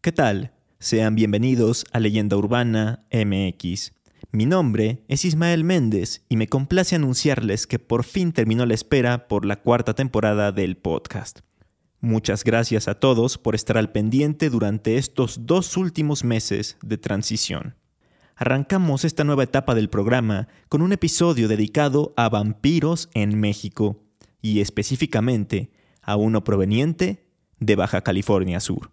¿Qué tal? Sean bienvenidos a Leyenda Urbana MX. Mi nombre es Ismael Méndez y me complace anunciarles que por fin terminó la espera por la cuarta temporada del podcast. Muchas gracias a todos por estar al pendiente durante estos dos últimos meses de transición. Arrancamos esta nueva etapa del programa con un episodio dedicado a vampiros en México y específicamente a uno proveniente de Baja California Sur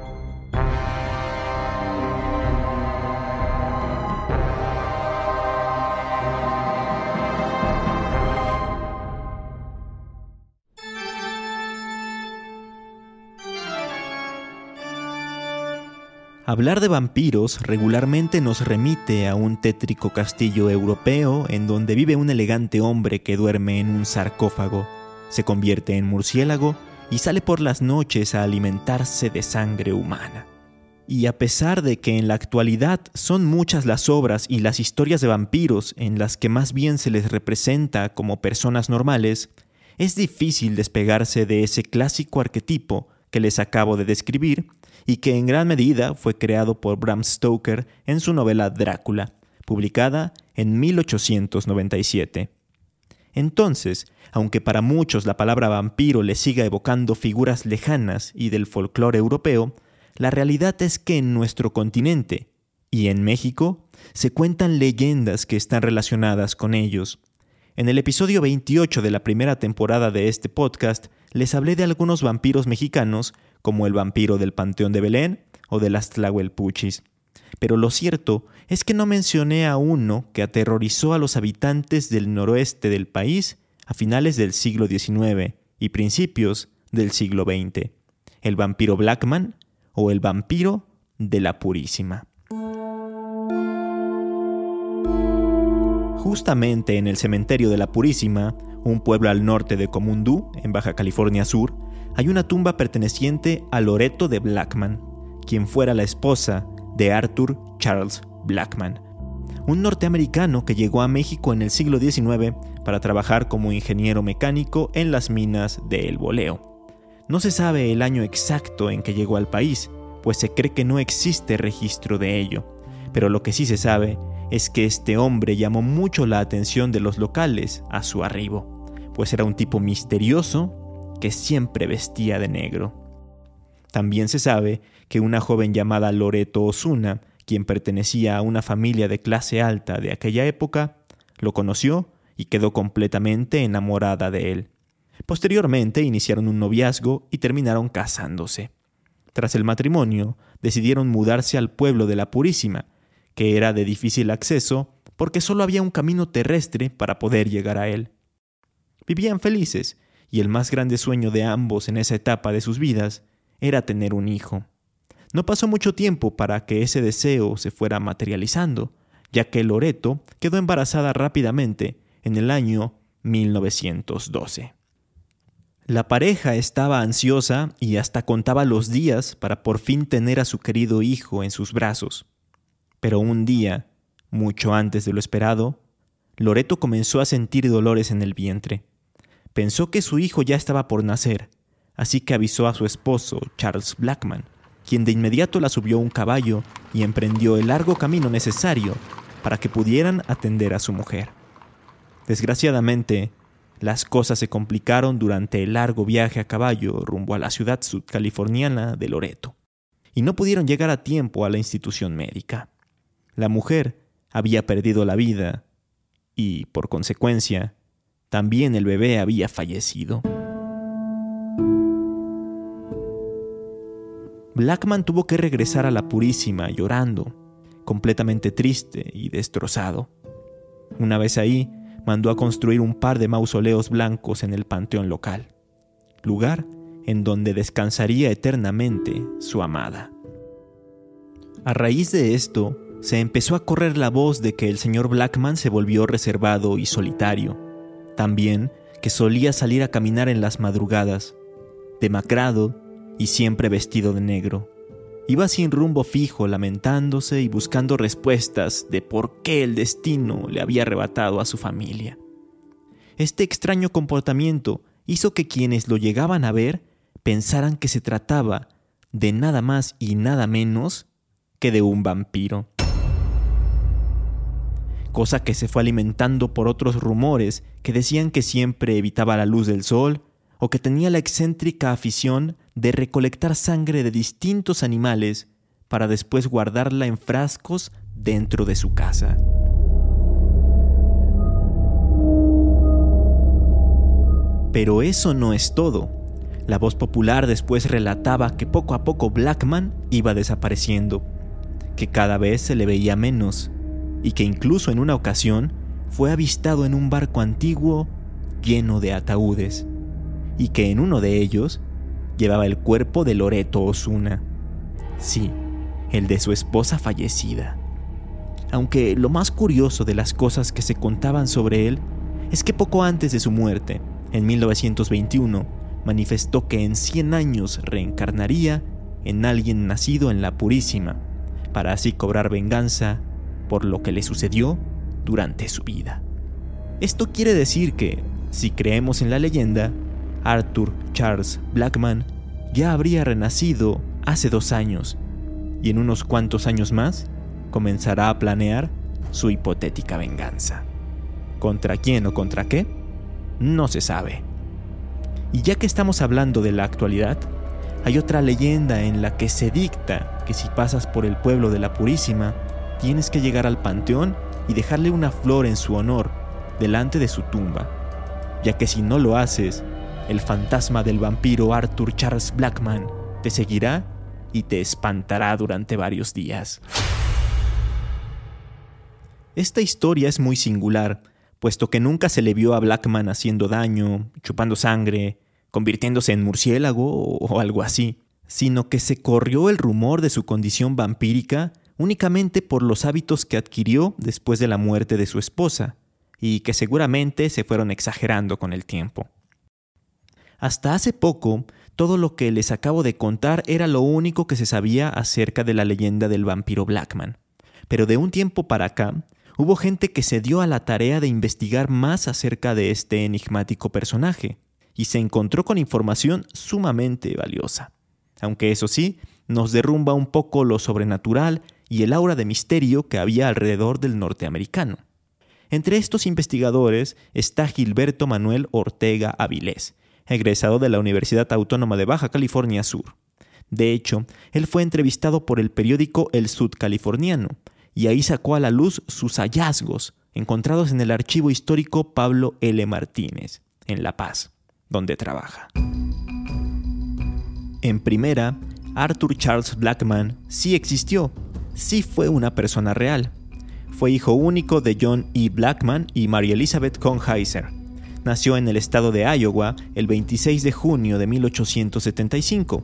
Hablar de vampiros regularmente nos remite a un tétrico castillo europeo en donde vive un elegante hombre que duerme en un sarcófago, se convierte en murciélago y sale por las noches a alimentarse de sangre humana. Y a pesar de que en la actualidad son muchas las obras y las historias de vampiros en las que más bien se les representa como personas normales, es difícil despegarse de ese clásico arquetipo que les acabo de describir y que en gran medida fue creado por Bram Stoker en su novela Drácula, publicada en 1897. Entonces, aunque para muchos la palabra vampiro le siga evocando figuras lejanas y del folclore europeo, la realidad es que en nuestro continente y en México se cuentan leyendas que están relacionadas con ellos. En el episodio 28 de la primera temporada de este podcast les hablé de algunos vampiros mexicanos como el vampiro del Panteón de Belén o de las Tlahuelpuchis. Pero lo cierto es que no mencioné a uno que aterrorizó a los habitantes del noroeste del país a finales del siglo XIX y principios del siglo XX, el vampiro Blackman o el vampiro de la Purísima. Justamente en el cementerio de la Purísima, un pueblo al norte de Comundú, en Baja California Sur, hay una tumba perteneciente a Loreto de Blackman, quien fuera la esposa de Arthur Charles Blackman, un norteamericano que llegó a México en el siglo XIX para trabajar como ingeniero mecánico en las minas de El Boleo. No se sabe el año exacto en que llegó al país, pues se cree que no existe registro de ello, pero lo que sí se sabe es que este hombre llamó mucho la atención de los locales a su arribo, pues era un tipo misterioso que siempre vestía de negro. También se sabe que una joven llamada Loreto Osuna, quien pertenecía a una familia de clase alta de aquella época, lo conoció y quedó completamente enamorada de él. Posteriormente iniciaron un noviazgo y terminaron casándose. Tras el matrimonio, decidieron mudarse al pueblo de la Purísima, que era de difícil acceso porque solo había un camino terrestre para poder llegar a él. Vivían felices y el más grande sueño de ambos en esa etapa de sus vidas era tener un hijo. No pasó mucho tiempo para que ese deseo se fuera materializando, ya que Loreto quedó embarazada rápidamente en el año 1912. La pareja estaba ansiosa y hasta contaba los días para por fin tener a su querido hijo en sus brazos. Pero un día, mucho antes de lo esperado, Loreto comenzó a sentir dolores en el vientre. Pensó que su hijo ya estaba por nacer, así que avisó a su esposo, Charles Blackman, quien de inmediato la subió a un caballo y emprendió el largo camino necesario para que pudieran atender a su mujer. Desgraciadamente, las cosas se complicaron durante el largo viaje a caballo rumbo a la ciudad sudcaliforniana de Loreto, y no pudieron llegar a tiempo a la institución médica. La mujer había perdido la vida y, por consecuencia, también el bebé había fallecido. Blackman tuvo que regresar a la Purísima llorando, completamente triste y destrozado. Una vez ahí, mandó a construir un par de mausoleos blancos en el panteón local, lugar en donde descansaría eternamente su amada. A raíz de esto, se empezó a correr la voz de que el señor Blackman se volvió reservado y solitario. También que solía salir a caminar en las madrugadas, demacrado y siempre vestido de negro. Iba sin rumbo fijo, lamentándose y buscando respuestas de por qué el destino le había arrebatado a su familia. Este extraño comportamiento hizo que quienes lo llegaban a ver pensaran que se trataba de nada más y nada menos que de un vampiro. Cosa que se fue alimentando por otros rumores que decían que siempre evitaba la luz del sol o que tenía la excéntrica afición de recolectar sangre de distintos animales para después guardarla en frascos dentro de su casa. Pero eso no es todo. La voz popular después relataba que poco a poco Blackman iba desapareciendo, que cada vez se le veía menos, y que incluso en una ocasión fue avistado en un barco antiguo lleno de ataúdes y que en uno de ellos llevaba el cuerpo de Loreto Osuna. Sí, el de su esposa fallecida. Aunque lo más curioso de las cosas que se contaban sobre él es que poco antes de su muerte, en 1921, manifestó que en 100 años reencarnaría en alguien nacido en la Purísima, para así cobrar venganza por lo que le sucedió durante su vida. Esto quiere decir que, si creemos en la leyenda, Arthur Charles Blackman ya habría renacido hace dos años y en unos cuantos años más comenzará a planear su hipotética venganza. ¿Contra quién o contra qué? No se sabe. Y ya que estamos hablando de la actualidad, hay otra leyenda en la que se dicta que si pasas por el pueblo de la Purísima, tienes que llegar al panteón y dejarle una flor en su honor delante de su tumba, ya que si no lo haces, el fantasma del vampiro Arthur Charles Blackman te seguirá y te espantará durante varios días. Esta historia es muy singular, puesto que nunca se le vio a Blackman haciendo daño, chupando sangre, convirtiéndose en murciélago o algo así, sino que se corrió el rumor de su condición vampírica únicamente por los hábitos que adquirió después de la muerte de su esposa, y que seguramente se fueron exagerando con el tiempo. Hasta hace poco, todo lo que les acabo de contar era lo único que se sabía acerca de la leyenda del vampiro Blackman. Pero de un tiempo para acá, hubo gente que se dio a la tarea de investigar más acerca de este enigmático personaje, y se encontró con información sumamente valiosa. Aunque eso sí, nos derrumba un poco lo sobrenatural y el aura de misterio que había alrededor del norteamericano. Entre estos investigadores está Gilberto Manuel Ortega Avilés, egresado de la Universidad Autónoma de Baja California Sur. De hecho, él fue entrevistado por el periódico El Sudcaliforniano, y ahí sacó a la luz sus hallazgos, encontrados en el archivo histórico Pablo L. Martínez, en La Paz, donde trabaja. En primera, Arthur Charles Blackman sí existió, sí fue una persona real. Fue hijo único de John E. Blackman y Mary Elizabeth Conheiser, nació en el estado de Iowa el 26 de junio de 1875.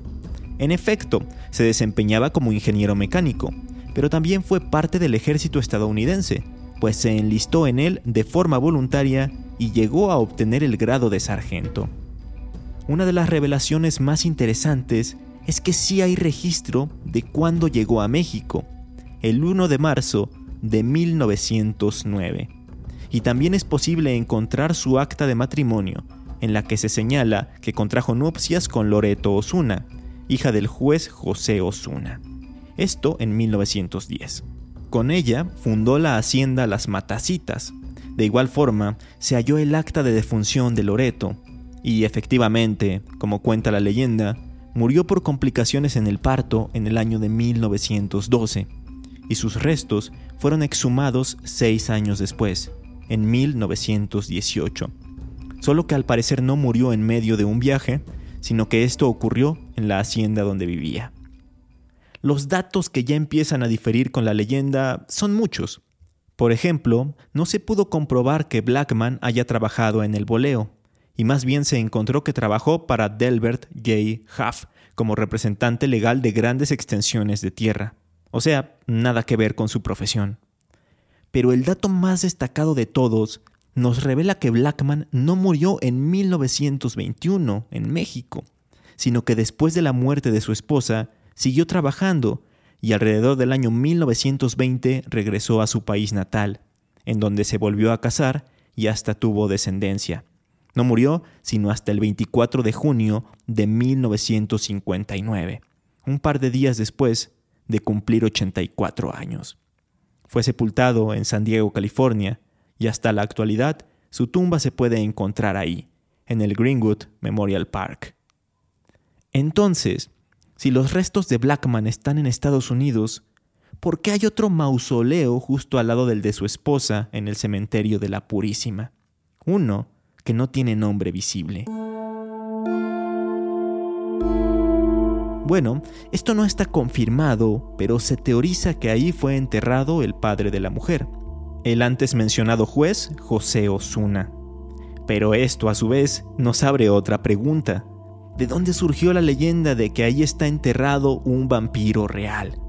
En efecto, se desempeñaba como ingeniero mecánico, pero también fue parte del ejército estadounidense, pues se enlistó en él de forma voluntaria y llegó a obtener el grado de sargento. Una de las revelaciones más interesantes es que sí hay registro de cuándo llegó a México, el 1 de marzo de 1909 y también es posible encontrar su acta de matrimonio, en la que se señala que contrajo nupcias con Loreto Osuna, hija del juez José Osuna. Esto en 1910. Con ella fundó la hacienda Las Matacitas. De igual forma, se halló el acta de defunción de Loreto, y efectivamente, como cuenta la leyenda, murió por complicaciones en el parto en el año de 1912, y sus restos fueron exhumados seis años después, en 1918. Solo que al parecer no murió en medio de un viaje, sino que esto ocurrió en la hacienda donde vivía. Los datos que ya empiezan a diferir con la leyenda son muchos. Por ejemplo, no se pudo comprobar que Blackman haya trabajado en el boleo, y más bien se encontró que trabajó para Delbert J. Huff como representante legal de grandes extensiones de tierra. O sea, nada que ver con su profesión. Pero el dato más destacado de todos nos revela que Blackman no murió en 1921 en México, sino que después de la muerte de su esposa siguió trabajando y alrededor del año 1920 regresó a su país natal, en donde se volvió a casar y hasta tuvo descendencia. No murió sino hasta el 24 de junio de 1959, un par de días después de cumplir 84 años. Fue sepultado en San Diego, California, y hasta la actualidad su tumba se puede encontrar ahí, en el Greenwood Memorial Park. Entonces, si los restos de Blackman están en Estados Unidos, ¿por qué hay otro mausoleo justo al lado del de su esposa en el cementerio de la Purísima? Uno que no tiene nombre visible. Bueno, esto no está confirmado, pero se teoriza que ahí fue enterrado el padre de la mujer, el antes mencionado juez José Osuna. Pero esto a su vez nos abre otra pregunta. ¿De dónde surgió la leyenda de que ahí está enterrado un vampiro real?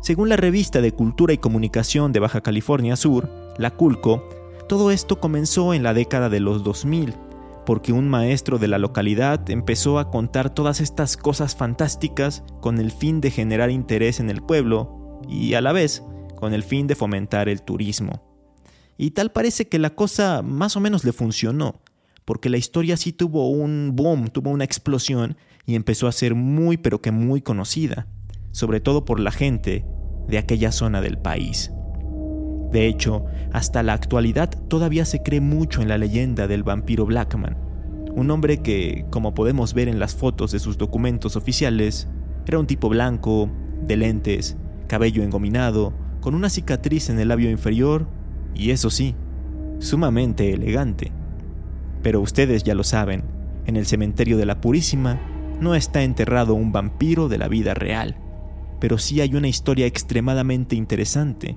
Según la revista de Cultura y Comunicación de Baja California Sur, la Culco, todo esto comenzó en la década de los 2000, porque un maestro de la localidad empezó a contar todas estas cosas fantásticas con el fin de generar interés en el pueblo y a la vez con el fin de fomentar el turismo. Y tal parece que la cosa más o menos le funcionó, porque la historia sí tuvo un boom, tuvo una explosión y empezó a ser muy pero que muy conocida, sobre todo por la gente de aquella zona del país. De hecho, hasta la actualidad todavía se cree mucho en la leyenda del vampiro Blackman, un hombre que, como podemos ver en las fotos de sus documentos oficiales, era un tipo blanco, de lentes, cabello engominado, con una cicatriz en el labio inferior y eso sí, sumamente elegante. Pero ustedes ya lo saben, en el cementerio de la Purísima no está enterrado un vampiro de la vida real, pero sí hay una historia extremadamente interesante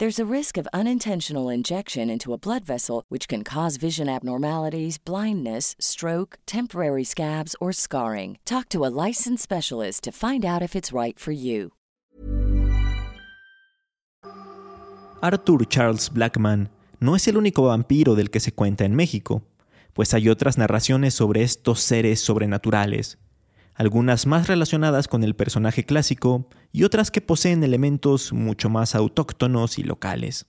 There's a risk of unintentional injection into a blood vessel, which can cause vision abnormalities, blindness, stroke, temporary scabs, or scarring. Talk to a licensed specialist to find out if it's right for you. Arthur Charles Blackman no es el único vampiro del que se cuenta en México, pues hay otras narraciones sobre estos seres sobrenaturales, algunas más relacionadas con el personaje clásico y otras que poseen elementos mucho más autóctonos y locales.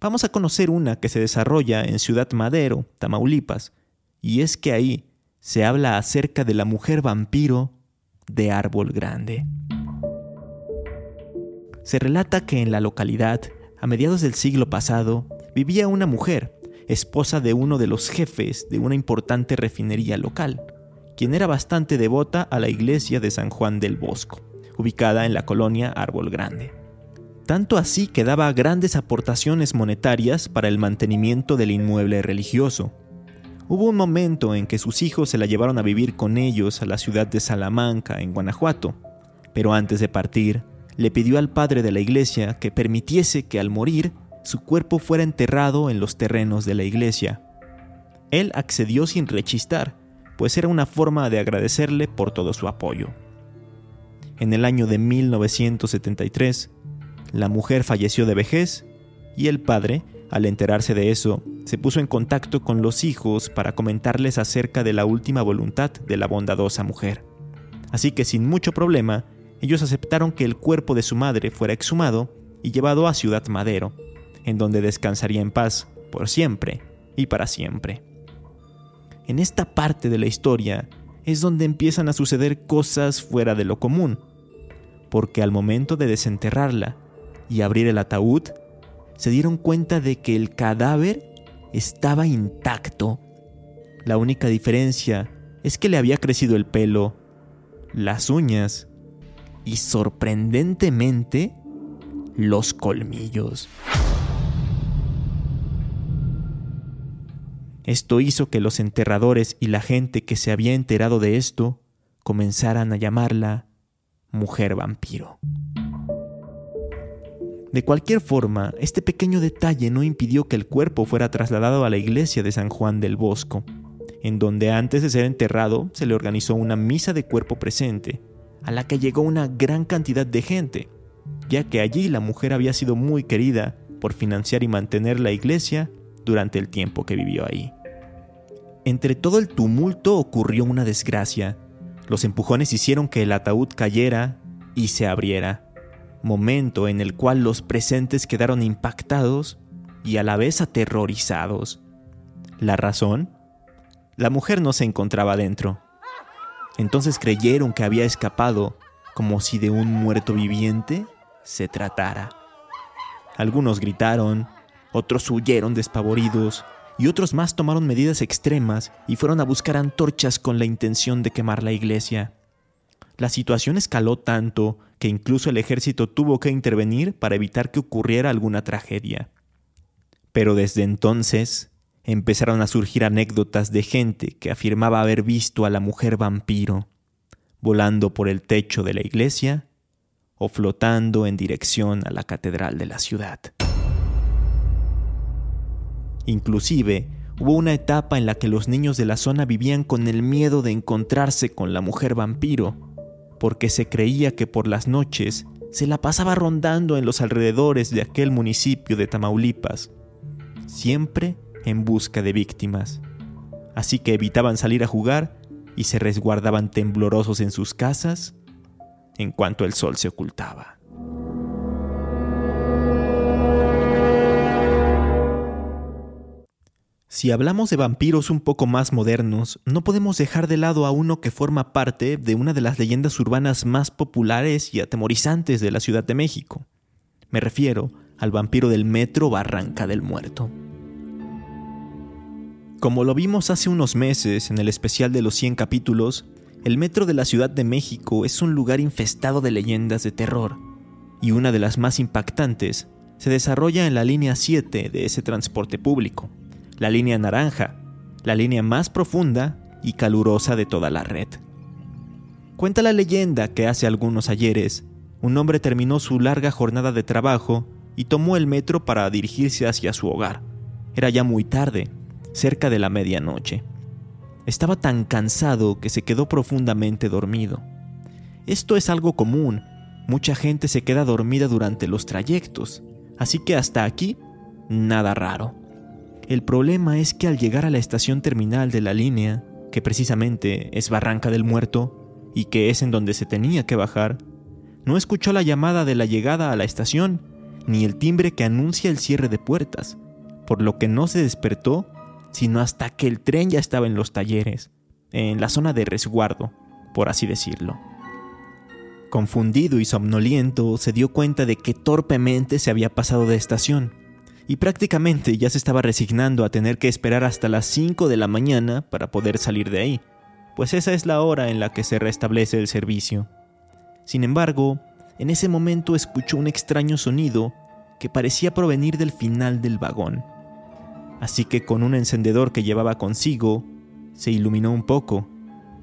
Vamos a conocer una que se desarrolla en Ciudad Madero, Tamaulipas, y es que ahí se habla acerca de la mujer vampiro de Árbol Grande. Se relata que en la localidad a mediados del siglo pasado, vivía una mujer, esposa de uno de los jefes de una importante refinería local, quien era bastante devota a la iglesia de San Juan del Bosco, ubicada en la colonia Árbol Grande. Tanto así que daba grandes aportaciones monetarias para el mantenimiento del inmueble religioso. Hubo un momento en que sus hijos se la llevaron a vivir con ellos a la ciudad de Salamanca, en Guanajuato, pero antes de partir, le pidió al padre de la iglesia que permitiese que al morir su cuerpo fuera enterrado en los terrenos de la iglesia. Él accedió sin rechistar, pues era una forma de agradecerle por todo su apoyo. En el año de 1973, la mujer falleció de vejez y el padre, al enterarse de eso, se puso en contacto con los hijos para comentarles acerca de la última voluntad de la bondadosa mujer. Así que sin mucho problema, ellos aceptaron que el cuerpo de su madre fuera exhumado y llevado a Ciudad Madero, en donde descansaría en paz por siempre y para siempre. En esta parte de la historia es donde empiezan a suceder cosas fuera de lo común, porque al momento de desenterrarla y abrir el ataúd, se dieron cuenta de que el cadáver estaba intacto. La única diferencia es que le había crecido el pelo, las uñas y sorprendentemente los colmillos. Esto hizo que los enterradores y la gente que se había enterado de esto comenzaran a llamarla mujer vampiro. De cualquier forma, este pequeño detalle no impidió que el cuerpo fuera trasladado a la iglesia de San Juan del Bosco, en donde antes de ser enterrado se le organizó una misa de cuerpo presente, a la que llegó una gran cantidad de gente, ya que allí la mujer había sido muy querida por financiar y mantener la iglesia durante el tiempo que vivió ahí. Entre todo el tumulto ocurrió una desgracia. Los empujones hicieron que el ataúd cayera y se abriera, momento en el cual los presentes quedaron impactados y a la vez aterrorizados. ¿La razón? La mujer no se encontraba dentro. Entonces creyeron que había escapado, como si de un muerto viviente se tratara. Algunos gritaron, otros huyeron despavoridos y otros más tomaron medidas extremas y fueron a buscar antorchas con la intención de quemar la iglesia. La situación escaló tanto que incluso el ejército tuvo que intervenir para evitar que ocurriera alguna tragedia. Pero desde entonces empezaron a surgir anécdotas de gente que afirmaba haber visto a la mujer vampiro volando por el techo de la iglesia o flotando en dirección a la catedral de la ciudad. Inclusive, hubo una etapa en la que los niños de la zona vivían con el miedo de encontrarse con la mujer vampiro, porque se creía que por las noches se la pasaba rondando en los alrededores de aquel municipio de Tamaulipas, siempre en busca de víctimas. Así que evitaban salir a jugar y se resguardaban temblorosos en sus casas en cuanto el sol se ocultaba. Si hablamos de vampiros un poco más modernos, no podemos dejar de lado a uno que forma parte de una de las leyendas urbanas más populares y atemorizantes de la Ciudad de México. Me refiero al vampiro del metro Barranca del Muerto. Como lo vimos hace unos meses en el especial de los 100 capítulos, el metro de la Ciudad de México es un lugar infestado de leyendas de terror, y una de las más impactantes se desarrolla en la línea 7 de ese transporte público la línea naranja, la línea más profunda y calurosa de toda la red. Cuenta la leyenda que hace algunos ayeres, un hombre terminó su larga jornada de trabajo y tomó el metro para dirigirse hacia su hogar. Era ya muy tarde, cerca de la medianoche. Estaba tan cansado que se quedó profundamente dormido. Esto es algo común, mucha gente se queda dormida durante los trayectos, así que hasta aquí, nada raro. El problema es que al llegar a la estación terminal de la línea, que precisamente es Barranca del Muerto, y que es en donde se tenía que bajar, no escuchó la llamada de la llegada a la estación, ni el timbre que anuncia el cierre de puertas, por lo que no se despertó sino hasta que el tren ya estaba en los talleres, en la zona de resguardo, por así decirlo. Confundido y somnoliento, se dio cuenta de que torpemente se había pasado de estación, y prácticamente ya se estaba resignando a tener que esperar hasta las 5 de la mañana para poder salir de ahí, pues esa es la hora en la que se restablece el servicio. Sin embargo, en ese momento escuchó un extraño sonido que parecía provenir del final del vagón. Así que con un encendedor que llevaba consigo, se iluminó un poco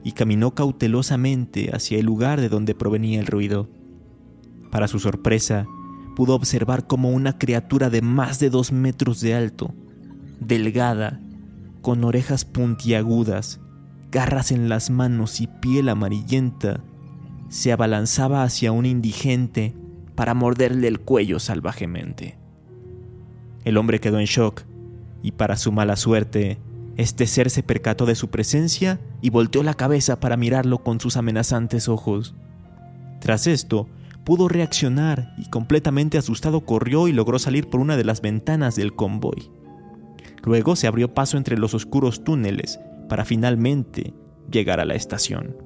y caminó cautelosamente hacia el lugar de donde provenía el ruido. Para su sorpresa, pudo observar como una criatura de más de dos metros de alto, delgada, con orejas puntiagudas, garras en las manos y piel amarillenta, se abalanzaba hacia un indigente para morderle el cuello salvajemente. El hombre quedó en shock y para su mala suerte, este ser se percató de su presencia y volteó la cabeza para mirarlo con sus amenazantes ojos. Tras esto, pudo reaccionar y completamente asustado corrió y logró salir por una de las ventanas del convoy. Luego se abrió paso entre los oscuros túneles para finalmente llegar a la estación.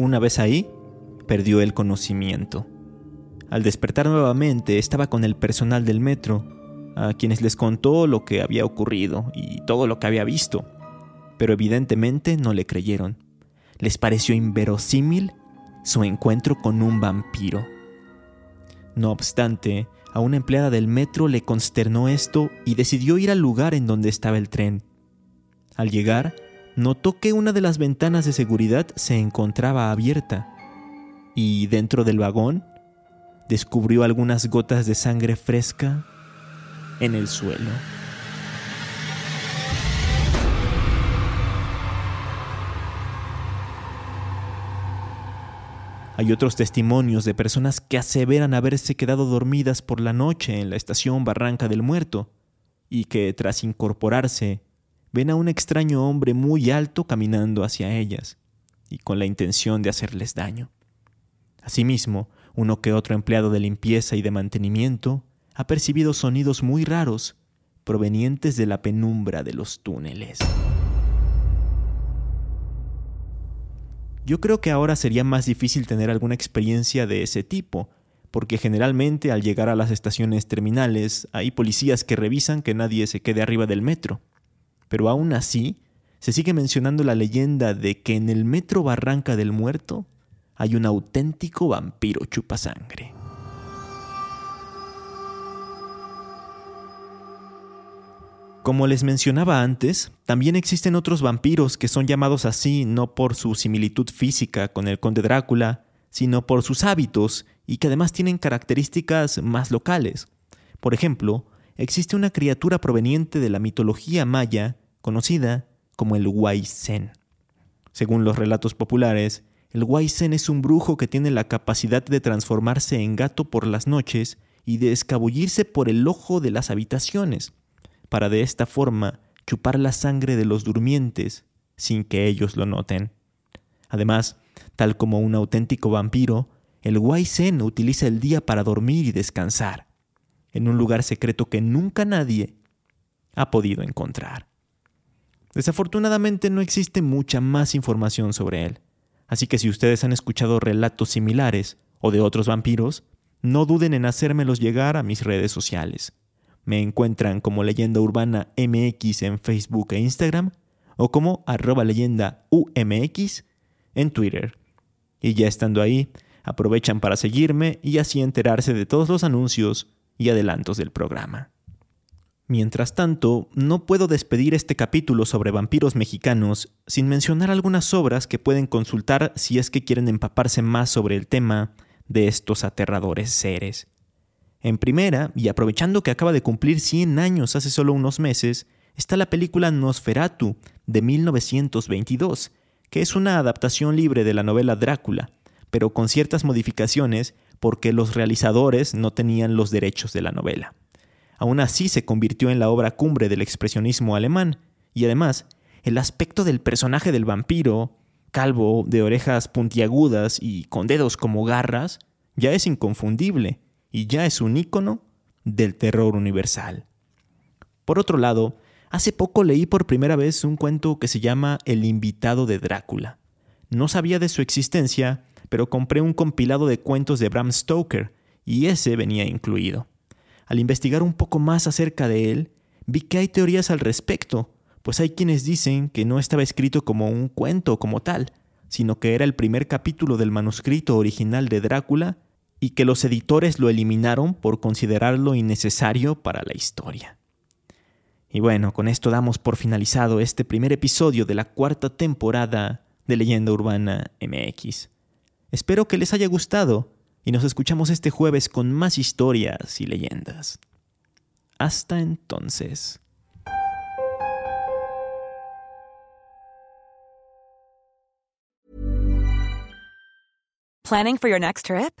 Una vez ahí, perdió el conocimiento. Al despertar nuevamente estaba con el personal del metro, a quienes les contó lo que había ocurrido y todo lo que había visto, pero evidentemente no le creyeron. Les pareció inverosímil su encuentro con un vampiro. No obstante, a una empleada del metro le consternó esto y decidió ir al lugar en donde estaba el tren. Al llegar, notó que una de las ventanas de seguridad se encontraba abierta y dentro del vagón descubrió algunas gotas de sangre fresca en el suelo. Hay otros testimonios de personas que aseveran haberse quedado dormidas por la noche en la estación Barranca del Muerto y que tras incorporarse ven a un extraño hombre muy alto caminando hacia ellas y con la intención de hacerles daño. Asimismo, uno que otro empleado de limpieza y de mantenimiento ha percibido sonidos muy raros provenientes de la penumbra de los túneles. Yo creo que ahora sería más difícil tener alguna experiencia de ese tipo, porque generalmente al llegar a las estaciones terminales hay policías que revisan que nadie se quede arriba del metro. Pero aún así, se sigue mencionando la leyenda de que en el metro Barranca del Muerto hay un auténtico vampiro chupasangre. Como les mencionaba antes, también existen otros vampiros que son llamados así no por su similitud física con el conde Drácula, sino por sus hábitos y que además tienen características más locales. Por ejemplo, existe una criatura proveniente de la mitología maya conocida como el Huayzen. Según los relatos populares, el Huayzen es un brujo que tiene la capacidad de transformarse en gato por las noches y de escabullirse por el ojo de las habitaciones para de esta forma chupar la sangre de los durmientes sin que ellos lo noten. Además, tal como un auténtico vampiro, el Zen utiliza el día para dormir y descansar, en un lugar secreto que nunca nadie ha podido encontrar. Desafortunadamente no existe mucha más información sobre él, así que si ustedes han escuchado relatos similares o de otros vampiros, no duden en hacérmelos llegar a mis redes sociales. Me encuentran como Leyenda Urbana MX en Facebook e Instagram o como arroba leyenda UMX en Twitter. Y ya estando ahí, aprovechan para seguirme y así enterarse de todos los anuncios y adelantos del programa. Mientras tanto, no puedo despedir este capítulo sobre vampiros mexicanos sin mencionar algunas obras que pueden consultar si es que quieren empaparse más sobre el tema de estos aterradores seres. En primera, y aprovechando que acaba de cumplir 100 años hace solo unos meses, está la película Nosferatu de 1922, que es una adaptación libre de la novela Drácula, pero con ciertas modificaciones porque los realizadores no tenían los derechos de la novela. Aún así se convirtió en la obra cumbre del expresionismo alemán, y además, el aspecto del personaje del vampiro, calvo, de orejas puntiagudas y con dedos como garras, ya es inconfundible y ya es un ícono del terror universal. Por otro lado, hace poco leí por primera vez un cuento que se llama El invitado de Drácula. No sabía de su existencia, pero compré un compilado de cuentos de Bram Stoker y ese venía incluido. Al investigar un poco más acerca de él, vi que hay teorías al respecto, pues hay quienes dicen que no estaba escrito como un cuento como tal, sino que era el primer capítulo del manuscrito original de Drácula y que los editores lo eliminaron por considerarlo innecesario para la historia. Y bueno, con esto damos por finalizado este primer episodio de la cuarta temporada de Leyenda Urbana MX. Espero que les haya gustado y nos escuchamos este jueves con más historias y leyendas. Hasta entonces. Planning for your next trip?